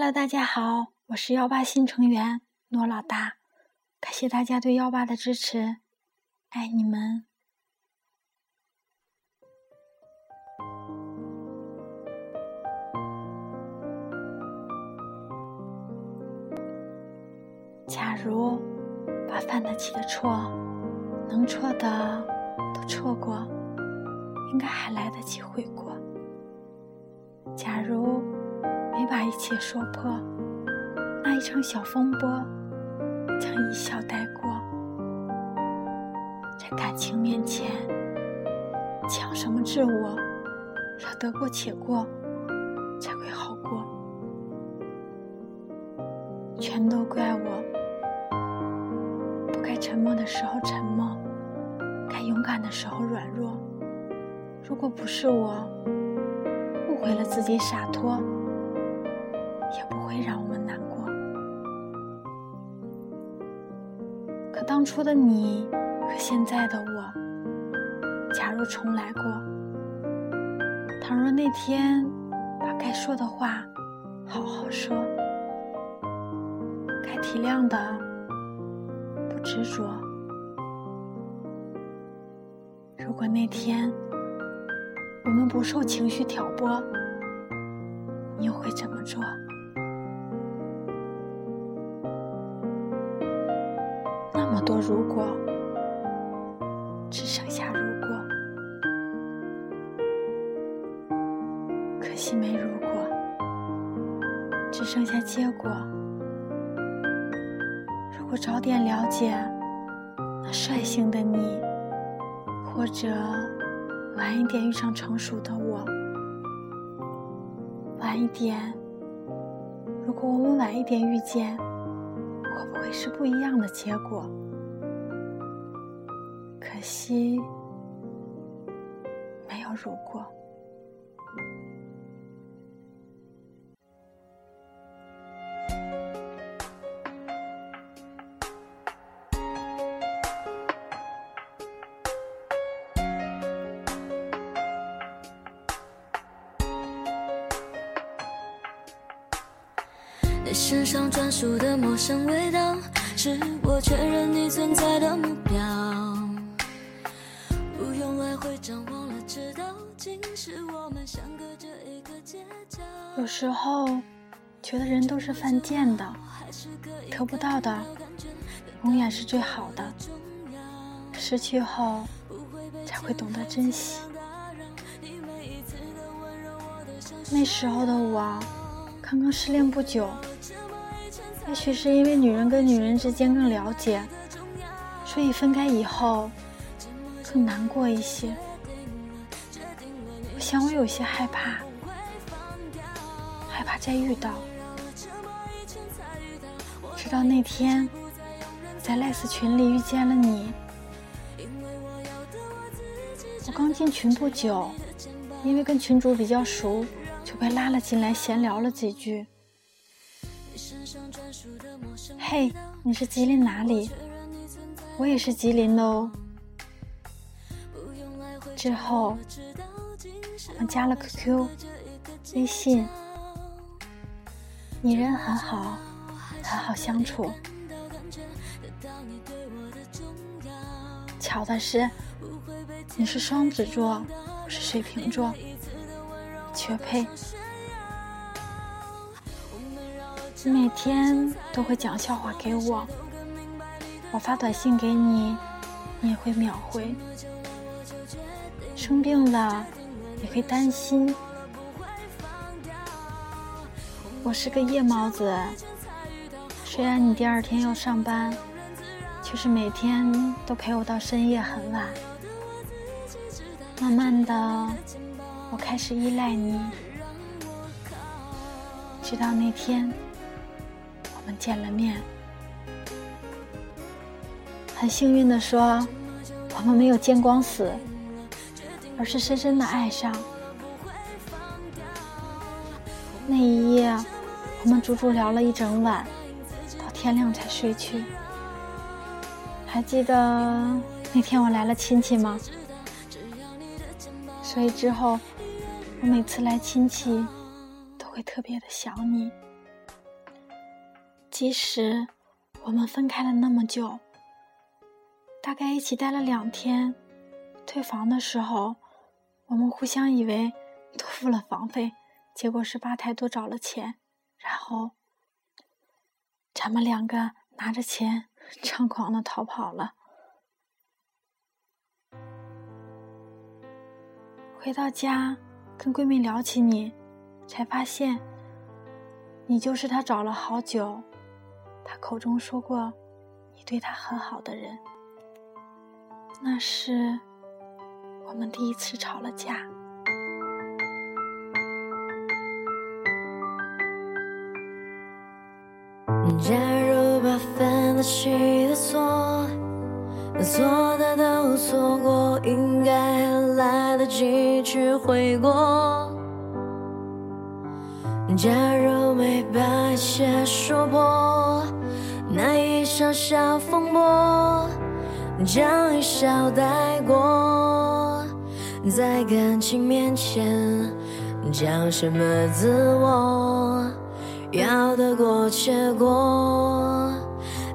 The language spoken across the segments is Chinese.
Hello，大家好，我是幺八新成员诺老大，感谢大家对幺八的支持，爱你们。假如把犯得起的错，能错的都错过，应该还来得及悔过。假如把一切说破，那一场小风波将一笑带过。在感情面前，讲什么自我，要得过且过，才会好过。全都怪我。不该沉默的时候沉默，该勇敢的时候软弱。如果不是我误会了自己洒脱，也不会让我们难过。可当初的你和现在的我，假如重来过，倘若那天把该说的话好好说，该体谅的不。执着。如果那天我们不受情绪挑拨，你又会怎么做？如果，只剩下如果。可惜没如果，只剩下结果。如果早点了解那率性的你，或者晚一点遇上成熟的我。晚一点，如果我们晚一点遇见，会不会是不一样的结果？可惜，没有如果。你身上专属的陌生味道，是我确认你存在的目标。有时候觉得人都是犯贱的，得不到的永远是最好的，失去后才会懂得珍惜。那时候的我刚刚失恋不久。也许是因为女人跟女人之间更了解，所以分开以后更难过一些。我想我有些害怕，害怕再遇到。直到那天在赖斯群里遇见了你，我刚进群不久，因为跟群主比较熟，就被拉了进来闲聊了几句。嘿，你是吉林哪里？我也是吉林的哦。之后我们加了 QQ、微信，你人很好，很好相处。巧的是，你是双子座，我是水瓶座，绝配。你每天都会讲笑话给我，我发短信给你，你也会秒回。生病了也会担心。我是个夜猫子，虽然你第二天要上班，却是每天都陪我到深夜很晚。慢慢的，我开始依赖你，直到那天。我们见了面，很幸运的说，我们没有见光死，而是深深的爱上。那一夜，我们足足聊了一整晚，到天亮才睡去。还记得那天我来了亲戚吗？所以之后，我每次来亲戚，都会特别的想你。即使我们分开了那么久，大概一起待了两天，退房的时候，我们互相以为都付了房费，结果是吧台多找了钱，然后咱们两个拿着钱猖狂的逃跑了。回到家，跟闺蜜聊起你，才发现，你就是她找了好久，她口中说过你对她很好的人。那是我们第一次吵了架。假如把犯得起的错。错的都错过，应该还来得及去悔过。假如没把一切说破，那一场小风波，将一笑带过。在感情面前，讲什么自我，要得过且过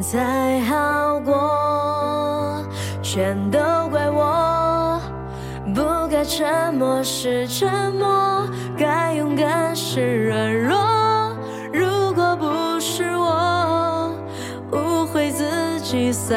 才好过。全都怪我，不该沉默是沉默，该勇敢是软弱。如果不是我误会自己洒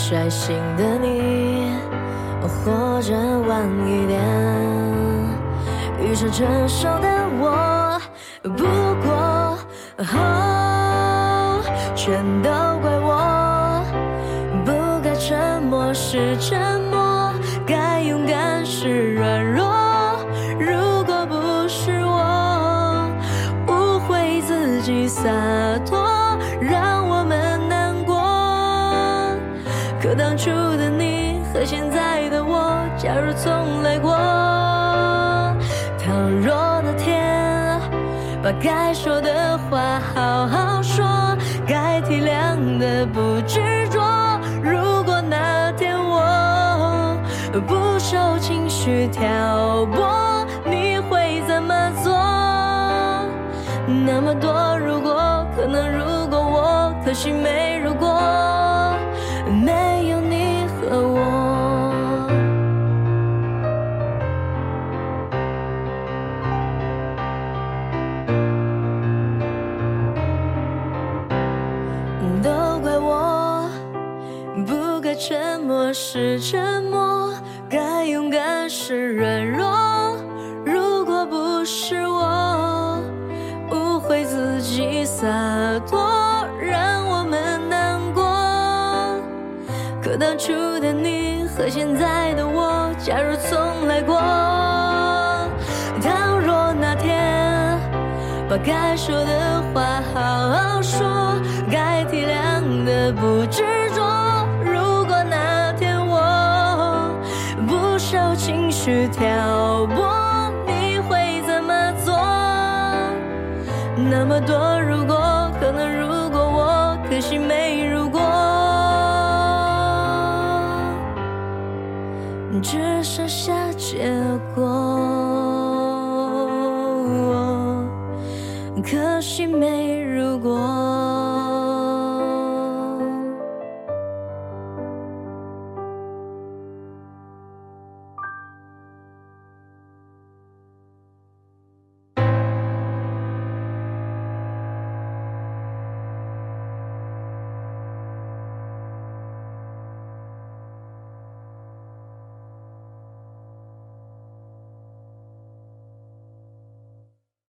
率性的你，或者晚一点遇上成熟的我。不过，全都怪我，不该沉默是沉默，该勇敢是软弱。如果不是我误会自己洒脱。可当初的你和现在的我，假如重来过，倘若那天把该说的话好好说，该体谅的不执着。如果那天我不受情绪挑拨，你会怎么做？那么多如果，可能如果我，可惜没如果。当初的你和现在的我，假如重来过，倘若那天把该说的话好好说，该体谅的不执着。如果那天我不受情绪挑拨，你会怎么做？那么多如果，可能如果我，可惜没只剩下结果，可惜没如果。